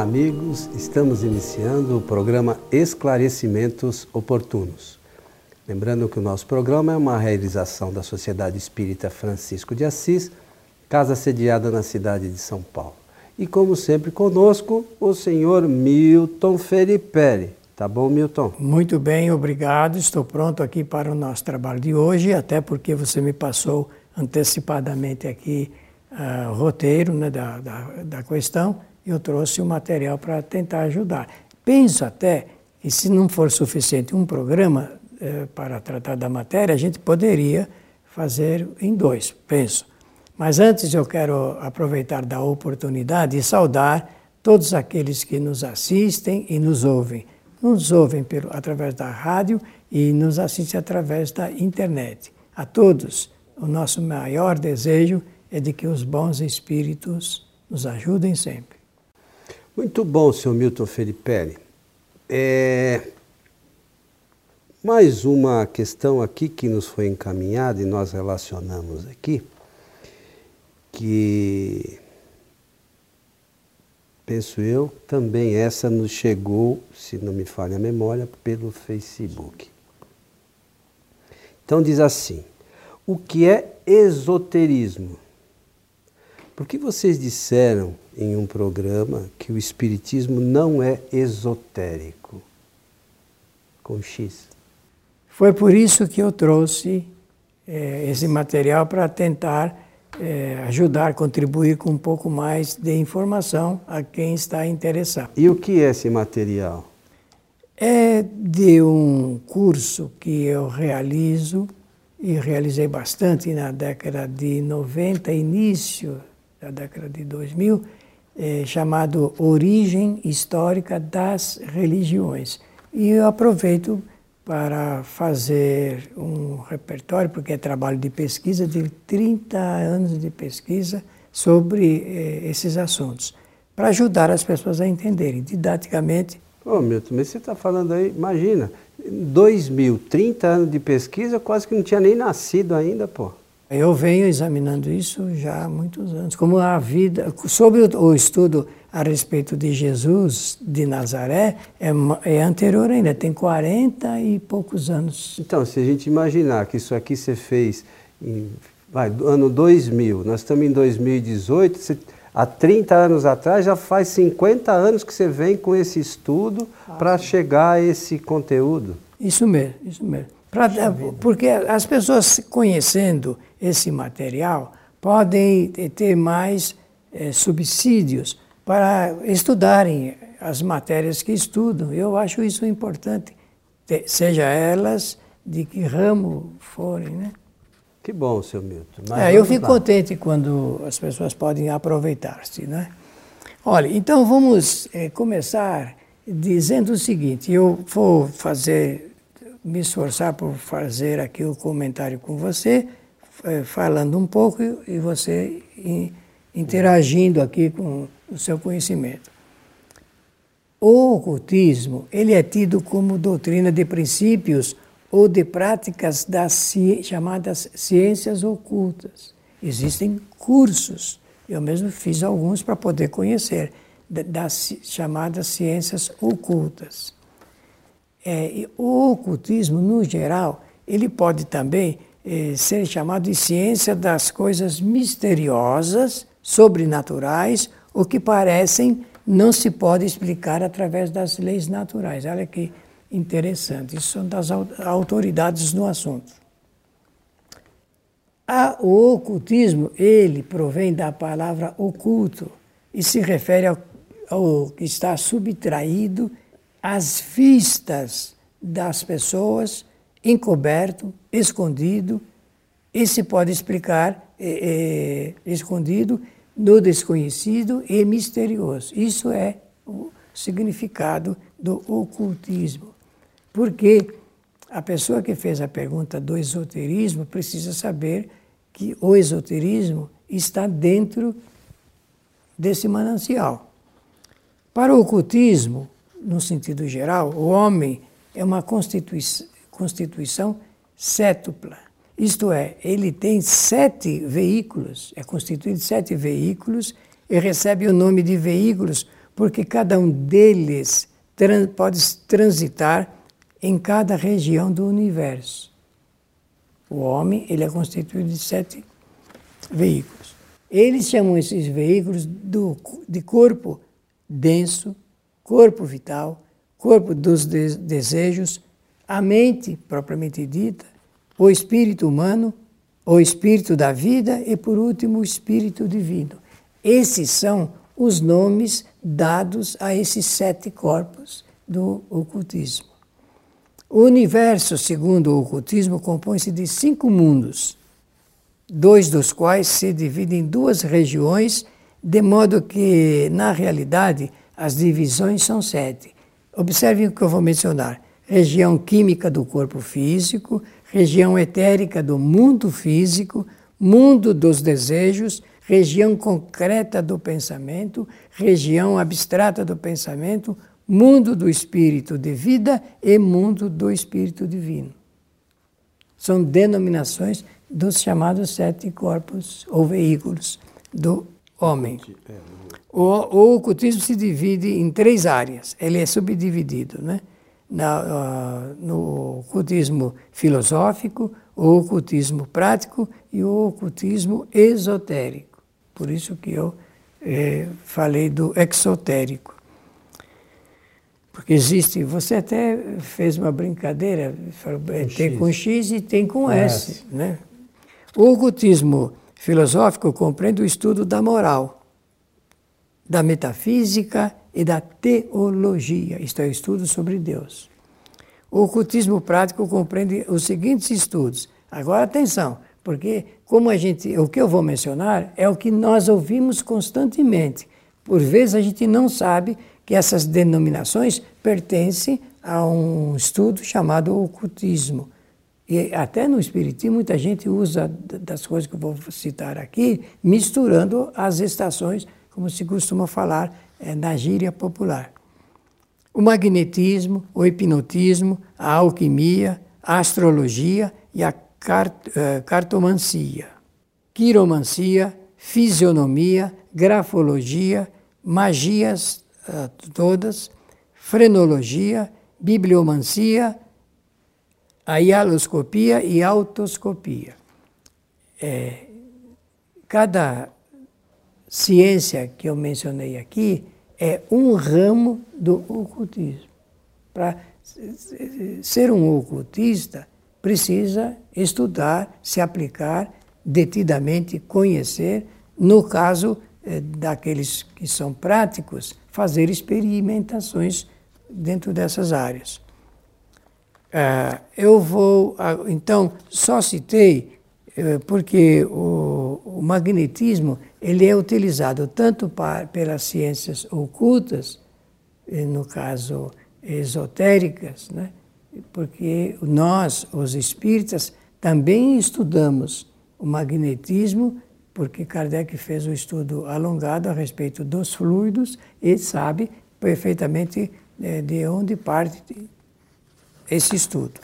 Olá, amigos. Estamos iniciando o programa Esclarecimentos Oportunos. Lembrando que o nosso programa é uma realização da Sociedade Espírita Francisco de Assis, casa sediada na cidade de São Paulo. E como sempre conosco, o senhor Milton Felipe. Tá bom, Milton? Muito bem, obrigado. Estou pronto aqui para o nosso trabalho de hoje, até porque você me passou antecipadamente aqui uh, o roteiro né, da, da, da questão. Eu trouxe o material para tentar ajudar. Penso até que se não for suficiente um programa eh, para tratar da matéria, a gente poderia fazer em dois, penso. Mas antes eu quero aproveitar da oportunidade e saudar todos aqueles que nos assistem e nos ouvem. Nos ouvem pelo, através da rádio e nos assistem através da internet. A todos, o nosso maior desejo é de que os bons espíritos nos ajudem sempre. Muito bom, senhor Milton Felipe. É... Mais uma questão aqui que nos foi encaminhada e nós relacionamos aqui que penso eu, também essa nos chegou, se não me falha a memória, pelo Facebook. Então diz assim: o que é esoterismo? Porque vocês disseram em um programa que o espiritismo não é esotérico. Com X. Foi por isso que eu trouxe é, esse material para tentar é, ajudar, contribuir com um pouco mais de informação a quem está interessado. E o que é esse material? É de um curso que eu realizo e realizei bastante na década de 90, início da década de 2000, é, chamado Origem Histórica das Religiões. E eu aproveito para fazer um repertório, porque é trabalho de pesquisa, de 30 anos de pesquisa sobre eh, esses assuntos, para ajudar as pessoas a entenderem didaticamente. Ô Milton, mas você está falando aí, imagina, 2000, 30 anos de pesquisa, quase que não tinha nem nascido ainda, pô. Eu venho examinando isso já há muitos anos, como a vida, sobre o estudo a respeito de Jesus de Nazaré é, é, anterior ainda, tem 40 e poucos anos. Então, se a gente imaginar que isso aqui você fez em vai, ano 2000, nós estamos em 2018, você, há 30 anos atrás já faz 50 anos que você vem com esse estudo ah, para chegar a esse conteúdo. Isso mesmo, isso mesmo. Pra, porque as pessoas conhecendo esse material podem ter mais é, subsídios para estudarem as matérias que estudam. Eu acho isso importante, seja elas de que ramo forem, né? Que bom, seu Milton. É, eu fico lá. contente quando as pessoas podem aproveitar-se, né? Olha, então vamos é, começar dizendo o seguinte: eu vou fazer, me esforçar por fazer aqui o comentário com você, falando um pouco e você interagindo aqui com o seu conhecimento. O ocultismo ele é tido como doutrina de princípios ou de práticas das ci chamadas ciências ocultas. Existem cursos, eu mesmo fiz alguns para poder conhecer, das chamadas ciências ocultas. É, o ocultismo, no geral, ele pode também é, ser chamado de ciência das coisas misteriosas, sobrenaturais o que parecem não se pode explicar através das leis naturais. Olha que interessante. Isso são das autoridades no assunto. o ocultismo, ele provém da palavra oculto e se refere ao, ao que está subtraído às vistas das pessoas, encoberto, escondido, e se pode explicar é, é, escondido no desconhecido e misterioso. Isso é o significado do ocultismo. Porque a pessoa que fez a pergunta do esoterismo precisa saber que o esoterismo está dentro desse manancial. Para o ocultismo, no sentido geral, o homem é uma constituição, constituição cétupla isto é, ele tem sete veículos, é constituído de sete veículos e recebe o nome de veículos porque cada um deles pode transitar em cada região do universo. O homem ele é constituído de sete veículos. Eles chamam esses veículos do, de corpo denso, corpo vital, corpo dos de desejos, a mente propriamente dita, o espírito humano, o espírito da vida e, por último, o espírito divino. Esses são os nomes dados a esses sete corpos do ocultismo. O universo, segundo o ocultismo, compõe-se de cinco mundos, dois dos quais se dividem em duas regiões, de modo que, na realidade, as divisões são sete. Observem o que eu vou mencionar: região química do corpo físico, região etérica do mundo físico, mundo dos desejos, região concreta do pensamento, região abstrata do pensamento, mundo do espírito de vida e mundo do espírito divino. São denominações dos chamados sete corpos ou veículos do homem. O, o ocultismo se divide em três áreas, ele é subdividido, né? Na, uh, no ocultismo filosófico, o ocultismo prático e o ocultismo esotérico. Por isso que eu eh, falei do exotérico. Porque existe, você até fez uma brincadeira, falou, é, tem com X e tem com S. S. Né? O ocultismo filosófico compreende o estudo da moral, da metafísica e da teologia, isto é, estudo sobre Deus. O ocultismo prático compreende os seguintes estudos. Agora atenção, porque como a gente, o que eu vou mencionar é o que nós ouvimos constantemente. Por vezes a gente não sabe que essas denominações pertencem a um estudo chamado ocultismo. E até no Espiritismo, muita gente usa das coisas que eu vou citar aqui, misturando as estações, como se costuma falar é, na gíria popular. O magnetismo, o hipnotismo, a alquimia, a astrologia e a cart uh, cartomancia, quiromancia, fisionomia, grafologia, magias uh, todas, frenologia, bibliomancia, a hialoscopia e autoscopia. É, cada ciência que eu mencionei aqui é um ramo do ocultismo. Para ser um ocultista, precisa estudar, se aplicar, detidamente conhecer, no caso é, daqueles que são práticos, fazer experimentações dentro dessas áreas. Uh, eu vou, então, só citei uh, porque o, magnetismo ele é utilizado tanto para, pelas ciências ocultas, no caso esotéricas, né? porque nós, os espíritas, também estudamos o magnetismo porque Kardec fez um estudo alongado a respeito dos fluidos e sabe perfeitamente né, de onde parte esse estudo.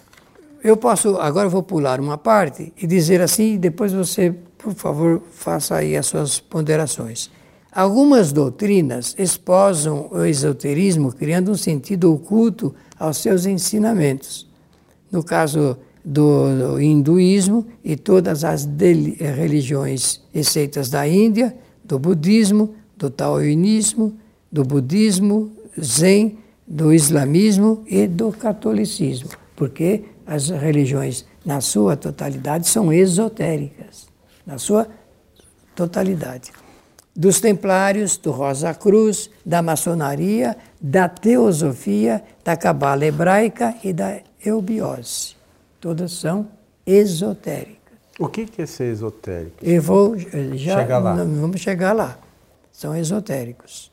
Eu posso, agora vou pular uma parte e dizer assim, depois você, por favor, faça aí as suas ponderações. Algumas doutrinas esposam o esoterismo criando um sentido oculto aos seus ensinamentos. No caso do, hinduísmo e todas as religiões e seitas da Índia, do budismo, do taoísmo, do budismo, zen, do islamismo e do catolicismo, porque as religiões, na sua totalidade, são esotéricas, na sua totalidade. Dos templários, do Rosa Cruz, da maçonaria, da teosofia, da cabala hebraica e da eubiose todas são esotéricas. O que é ser esotérico? Eu vou eh, já chegar lá. vamos chegar lá. São esotéricos.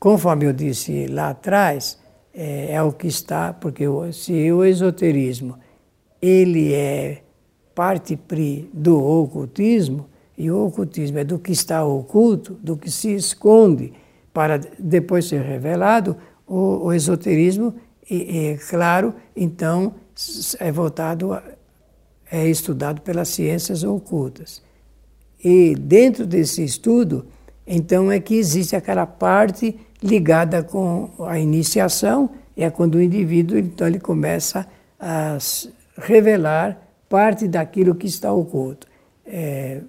Conforme eu disse lá atrás, é, é o que está, porque se o esoterismo ele é parte do ocultismo, e o ocultismo é do que está oculto, do que se esconde para depois ser revelado, o, o esoterismo, é claro, então é voltado, a, é estudado pelas ciências ocultas. E dentro desse estudo, então é que existe aquela parte ligada com a iniciação, é quando o indivíduo então ele começa a revelar parte daquilo que está oculto. É,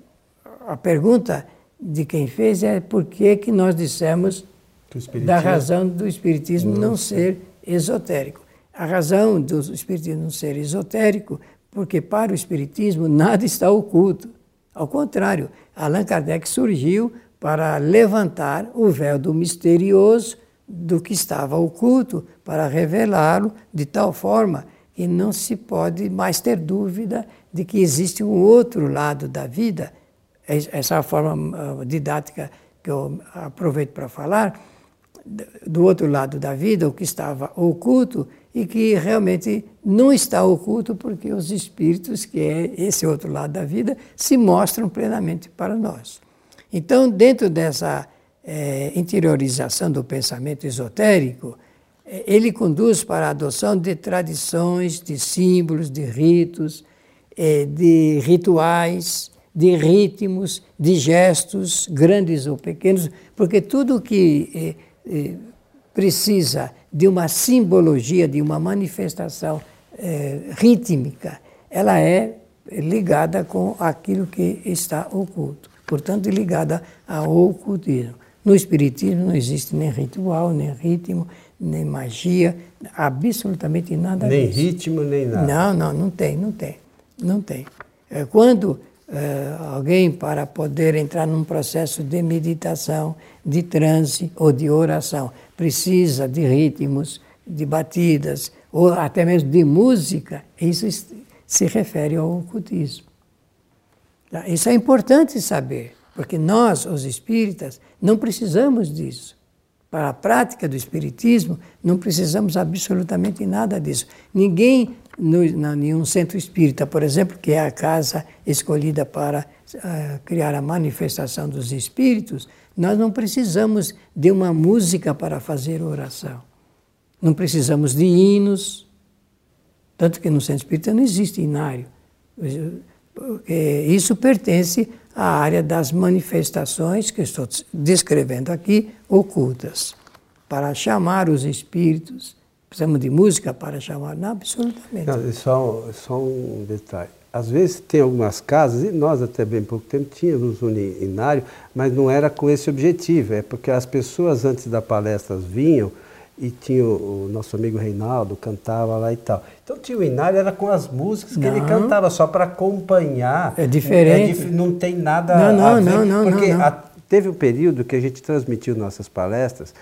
a pergunta de quem fez é por que, que nós dissemos da razão do Espiritismo não ser esotérico. A razão do Espiritismo não ser esotérico, porque para o Espiritismo nada está oculto. Ao contrário, Allan Kardec surgiu para levantar o véu do misterioso do que estava oculto, para revelá-lo de tal forma que não se pode mais ter dúvida de que existe um outro lado da vida. Essa é a forma ah, didática que eu aproveito para falar, do outro lado da vida, o que estava oculto e que realmente não está oculto porque os espíritos, que é esse outro lado da vida, se mostram plenamente para nós. Então, dentro dessa é, interiorização do pensamento esotérico, é, ele conduz para a adoção de tradições, de símbolos, de ritos, é, de rituais, de ritmos, de gestos, grandes ou pequenos, porque tudo que precisa de uma simbologia, de uma manifestação rítmica, ela é ligada com aquilo que está oculto, portanto, ligada ao ocultismo. No Espiritismo não existe nem ritual, nem ritmo, nem magia, absolutamente nada nem disso. Nem ritmo, nem nada. Não, não, não tem, não tem. Não tem. É, quando é, alguém, para poder entrar num processo de meditação, de transe ou de oração, precisa de ritmos, de batidas, ou até mesmo de música, isso se refere ao ocultismo. Tá? Isso é importante saber. Porque nós, os espíritas, não precisamos disso. Para a prática do espiritismo, não precisamos absolutamente nada disso. Ninguém, no, em nenhum centro espírita, por exemplo, que é a casa escolhida para uh, criar a manifestação dos espíritos, nós não precisamos de uma música para fazer oração. Não precisamos de hinos, tanto que no centro espírita não existe inário. Isso pertence a área das manifestações que estou descrevendo aqui, ocultas, para chamar os espíritos. Precisamos de música para chamar? Não, absolutamente. Não, só, só um detalhe. Às vezes tem algumas casas, e nós até bem pouco tempo tínhamos um inário, mas não era com esse objetivo, é porque as pessoas antes da palestra vinham e tinha o, o, nosso amigo Reinaldo, cantava lá e tal. Então tinha o Inário, era com as músicas que não. ele cantava, só para acompanhar. É diferente. É, não tem nada não, não, a ver. Não, não, porque não, não. A, teve um período que a gente transmitiu nossas palestras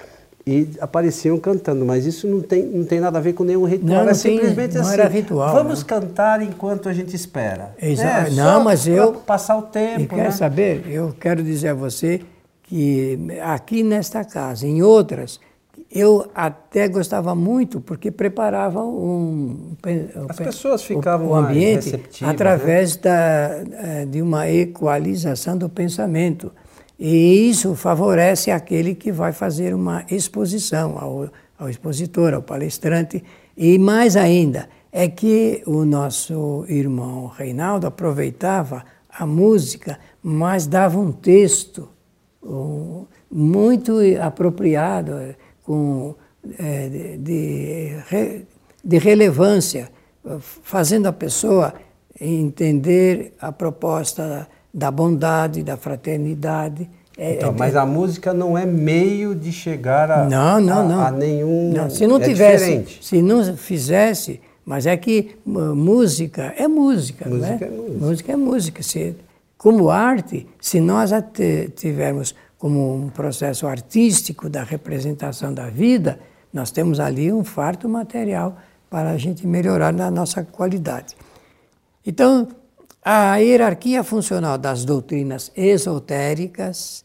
e apareciam cantando, mas isso não tem, não tem nada a ver com nenhum ritual. Não, não é simplesmente não assim. Era ritual, vamos cantar enquanto a gente espera. Exato. É, não, mas eu. Passar o tempo. E quer né? saber? Eu quero dizer a você que aqui nesta casa, em outras, eu até gostava muito porque preparava um, as pessoas ficavam o, o ambiente através né? da, eh, de uma equalização do pensamento e isso favorece aquele que vai fazer uma exposição ao, ao expositor, ao palestrante e mais ainda é que o nosso irmão Reinaldo aproveitava a música, mas dava um texto um, muito apropriado com, é, de, de relevância, fazendo a pessoa entender a proposta da bondade, da fraternidade. É, então, é, mas a música não é meio de chegar a, não, não, a, não. a nenhum. Não, se não é tivesse, diferente. se não fizesse, mas é que música é música, música é? é música. Música é música. Se, como arte, se nós tivermos como um processo artístico da representação da vida, nós temos ali um farto material para a gente melhorar na nossa qualidade. Então, a hierarquia funcional das doutrinas esotéricas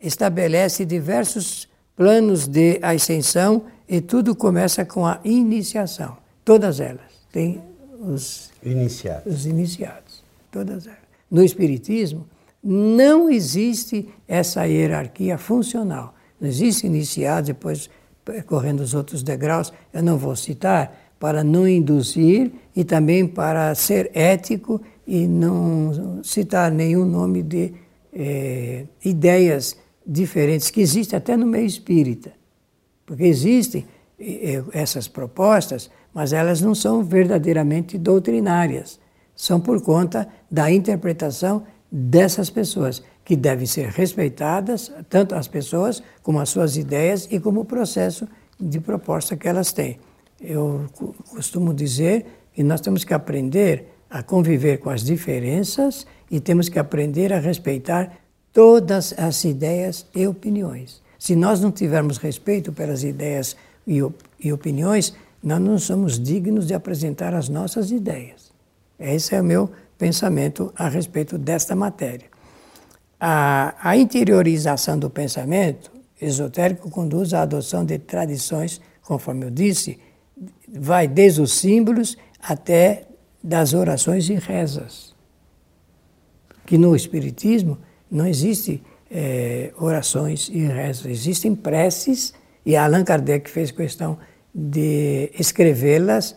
estabelece diversos planos de ascensão e tudo começa com a iniciação. Todas elas têm os iniciados. Os iniciados, todas elas. No Espiritismo, não existe essa hierarquia funcional. Não existe iniciado, depois correndo os outros degraus, eu não vou citar, para não induzir e também para ser ético e não citar nenhum nome de eh, ideias diferentes que existe até no meio espírita. Porque existem essas propostas, mas elas não são verdadeiramente doutrinárias. São por conta da interpretação dessas pessoas, que devem ser respeitadas, tanto as pessoas como as suas ideias e como o processo de proposta que elas têm. Eu costumo dizer que nós temos que aprender a conviver com as diferenças e temos que aprender a respeitar todas as ideias e opiniões. Se nós não tivermos respeito pelas ideias e, e opiniões, nós não somos dignos de apresentar as nossas ideias. Esse é o meu pensamento a respeito desta matéria. A, a interiorização do pensamento esotérico conduz à adoção de tradições, conforme eu disse, vai desde os símbolos até das orações e rezas. Que no Espiritismo não existe é, orações e rezas, existem preces, e Allan Kardec fez questão de escrevê-las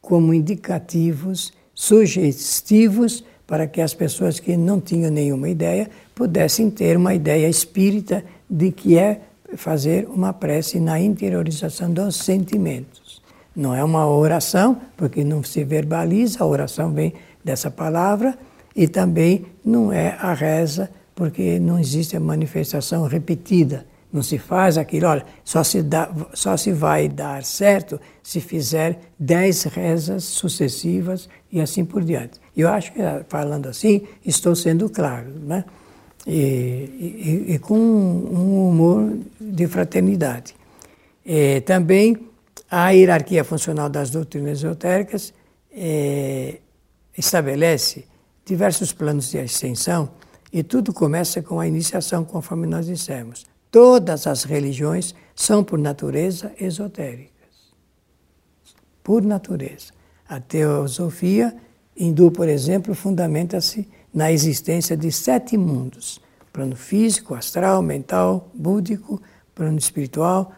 como indicativos, sugestivos, para que as pessoas que não tinham nenhuma ideia pudessem ter uma ideia espírita de que é fazer uma prece na interiorização dos sentimentos. Não é uma oração, porque não se verbaliza, a oração vem dessa palavra, e também não é a reza, porque não existe a manifestação repetida. Não se faz aquilo, olha, só se, dá, só se vai dar certo se fizer dez rezas sucessivas e assim por diante. Eu acho que, falando assim, estou sendo claro, né? E, e, e com um humor de fraternidade. E, também a hierarquia funcional das doutrinas esotéricas é, estabelece diversos planos de ascensão e tudo começa com a iniciação, conforme nós dissemos. Todas as religiões são, por natureza, esotéricas. Por natureza. A teosofia hindu, por exemplo, fundamenta-se na existência de sete mundos: plano físico, astral, mental, búdico, plano espiritual,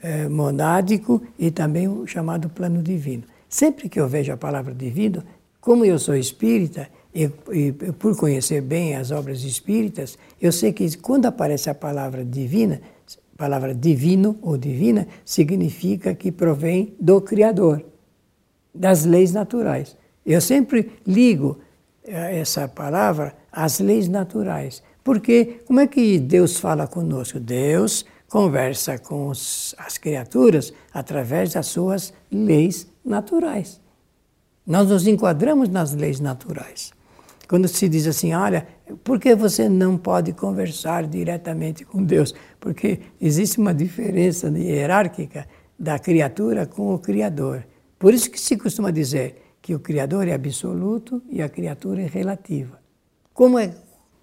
eh, monádico e também o chamado plano divino. Sempre que eu vejo a palavra divino, como eu sou espírita, e, e, por conhecer bem as obras espíritas, eu sei que quando aparece a palavra divina, palavra divino ou divina, significa que provém do Criador, das leis naturais. Eu sempre ligo eh, essa palavra às leis naturais. Porque como é que Deus fala conosco? Deus conversa com os, as criaturas através das suas leis naturais. Nós nos enquadramos nas leis naturais. Quando se diz assim, olha, por que você não pode conversar diretamente com Deus? Porque existe uma diferença hierárquica da criatura com o Criador. Por isso que se costuma dizer que o Criador é absoluto e a criatura é relativa. Como é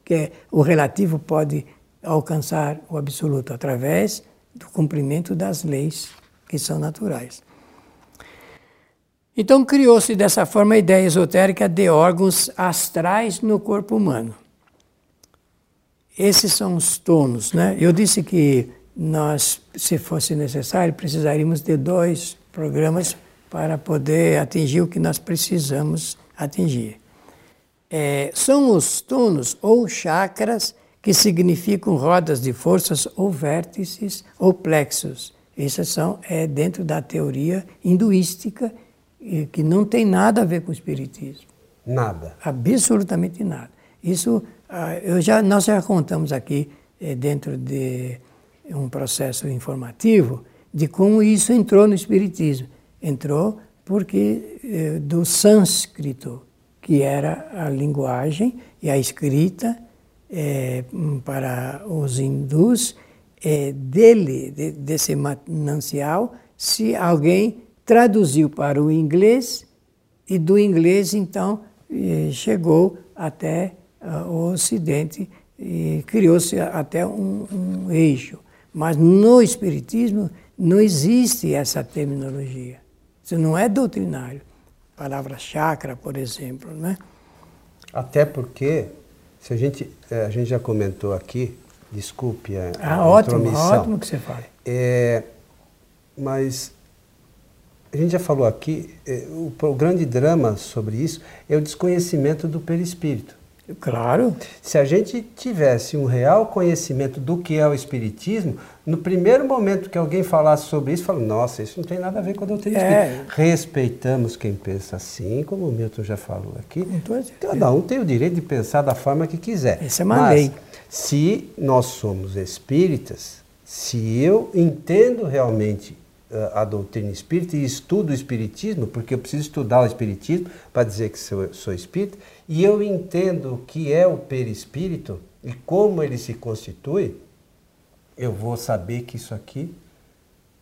que o relativo pode alcançar o absoluto? Através do cumprimento das leis que são naturais. Então criou-se dessa forma a ideia esotérica de órgãos astrais no corpo humano. Esses são os tonos, né? Eu disse que nós, se fosse necessário, precisaríamos de dois programas para poder atingir o que nós precisamos atingir. É, são os tonos ou chakras que significam rodas de forças ou vértices ou plexos. Essas são é, dentro da teoria hinduística que não tem nada a ver com o espiritismo. Nada. Absolutamente nada. Isso ah, eu já, nós já contamos aqui eh, dentro de um processo informativo de como isso entrou no espiritismo. Entrou porque eh, do sânscrito, que era a linguagem e a escrita eh, para os hindus, dele, desse manancial, se alguém traduziu para o inglês e do inglês, então, eh, chegou até uh, o Ocidente e criou-se até um, um eixo. Mas no Espiritismo não existe essa terminologia. Isso não é doutrinário. A palavra chakra, por exemplo, né? Até porque, se a gente, eh, a gente já comentou aqui, desculpe a, ah, a ótimo, ótimo que você fala. É, mas a gente já falou aqui, é, o, o, grande drama sobre isso é o desconhecimento do perispírito. Claro. Se a gente tivesse um real conhecimento do que é o Espiritismo, no primeiro momento que alguém falasse sobre isso, fala, nossa, isso não tem nada a ver com a doutrina é. espírita. Respeitamos quem pensa assim, como o Milton já falou aqui. Cada um tem o direito de pensar da forma que quiser. Essa é uma Mas, lei. Se nós somos espíritas, se eu entendo realmente a doutrina espírita e estudo o espiritismo, porque eu preciso estudar o espiritismo para dizer que sou, sou espírita, e eu entendo o que é o perispírito e como ele se constitui, eu vou saber que isso aqui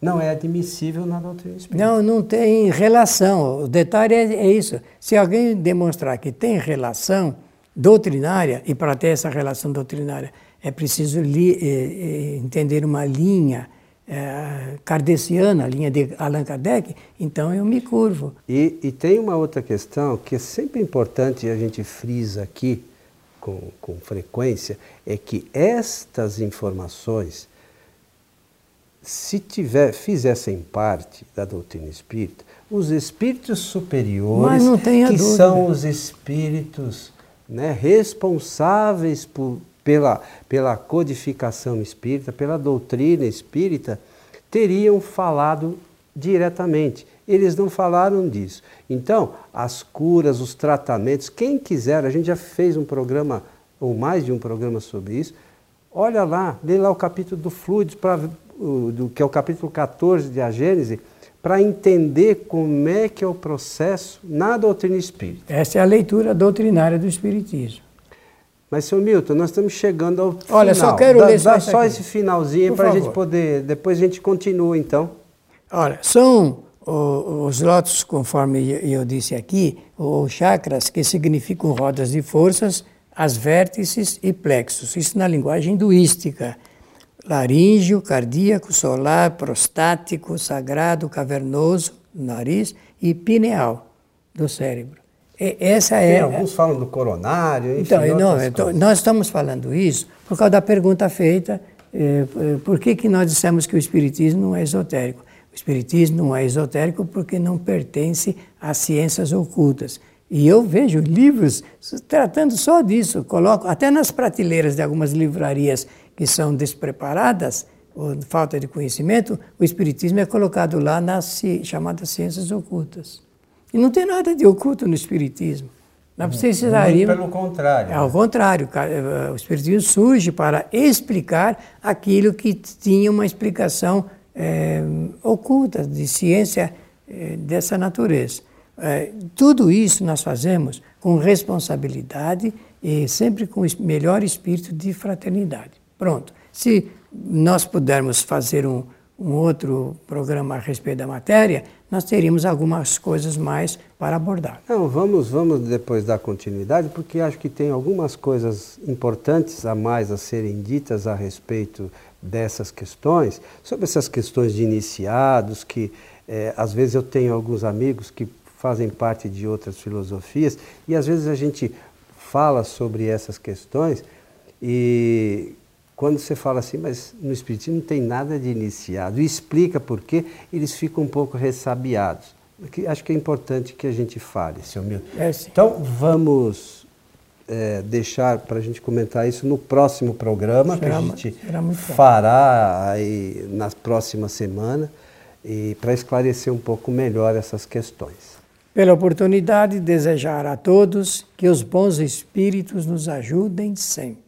não é admissível na doutrina espírita. Não, não tem relação. O detalhe é, é isso. Se alguém demonstrar que tem relação doutrinária, e para ter essa relação doutrinária é preciso li, eh, eh, entender uma linha é, kardeciana, a linha de Allan Kardec, então eu me curvo. E, e, tem uma outra questão que é sempre importante e a gente frisa aqui com, com frequência, é que estas informações, se tiver, fizessem parte da doutrina espírita, os espíritos superiores, que dúvida. são os espíritos né, responsáveis por pela, pela codificação espírita, pela doutrina espírita, teriam falado diretamente. Eles não falaram disso. Então, as curas, os tratamentos, quem quiser, a gente já fez um programa, ou mais de um programa sobre isso. Olha lá, lê lá o capítulo do fluidos, pra, do, que é o capítulo 14 de A Gênese, para entender como é que é o processo na doutrina espírita. Essa é a leitura doutrinária do Espiritismo. Mas, seu Milton, nós estamos chegando ao final. Olha, só quero dá, ler dá só aqui. esse finalzinho para a gente poder. Depois a gente continua, então. Olha, são os lotos, conforme eu disse aqui, os chakras, que significam rodas de forças, as vértices e plexos. Isso na linguagem hinduística. Laríngeo, cardíaco, solar, prostático, sagrado, cavernoso, nariz e pineal do cérebro. Essa é, alguns falam do coronário, enfim, Então, não, então, nós estamos falando isso por causa da pergunta feita, eh, eh, por que, que nós dissemos que o Espiritismo não é esotérico? O Espiritismo não é esotérico porque não pertence às ciências ocultas. E eu vejo livros tratando só disso, coloco até nas prateleiras de algumas livrarias que são despreparadas, ou falta de conhecimento, o Espiritismo é colocado lá nas chamadas ciências ocultas. E não tem nada de oculto no Espiritismo. Não precisaria. Pelo contrário. É, ao contrário, eh, o Espiritismo surge para explicar aquilo que tinha uma explicação é, oculta, de ciência é, dessa natureza. É, tudo isso nós fazemos com responsabilidade e sempre com o melhor espírito de fraternidade. Pronto. Se nós pudermos fazer um, um outro programa a respeito da matéria, nós teríamos algumas coisas mais para abordar. Não, vamos, vamos depois dar continuidade, porque acho que tem algumas coisas importantes a mais a serem ditas a respeito dessas questões, sobre essas questões de iniciados, que é, às vezes eu tenho alguns amigos que fazem parte de outras filosofias, e às vezes a gente fala sobre essas questões e quando você fala assim, mas no Espiritismo não tem nada de iniciado, e explica por quê, eles ficam um pouco ressabiados. Acho que é importante que a gente fale, senhor Milton. É, então, vamos é, deixar para a gente comentar isso no próximo programa, será, que a gente fará aí na próxima semana, e para esclarecer um pouco melhor essas questões. Pela oportunidade, desejar a todos que os bons espíritos nos ajudem sempre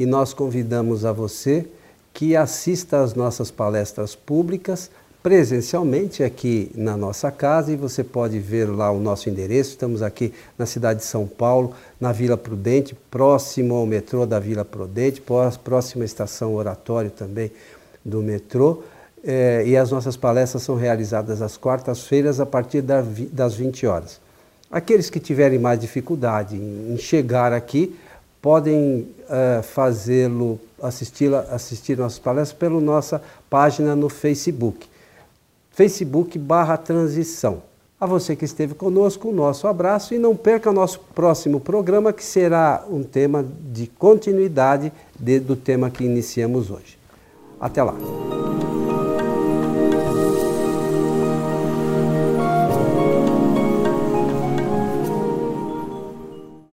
e nós convidamos a você que assista às nossas palestras públicas presencialmente aqui na nossa casa e você pode ver lá o nosso endereço. Estamos aqui na cidade de São Paulo, na Vila Prudente, próximo ao metrô da Vila Prudente, próxima à estação Oratório também do metrô. É, e as nossas palestras são realizadas às quartas-feiras a partir das 20 horas. Aqueles que tiverem mais dificuldade em chegar aqui, podem uh, fazê-lo, assistir, assistir nossas palestras pela nossa página no Facebook. Facebook barra transição. A você que esteve conosco, o nosso abraço e não perca o nosso próximo programa, que será um tema de continuidade de, do tema que iniciamos hoje. Até lá!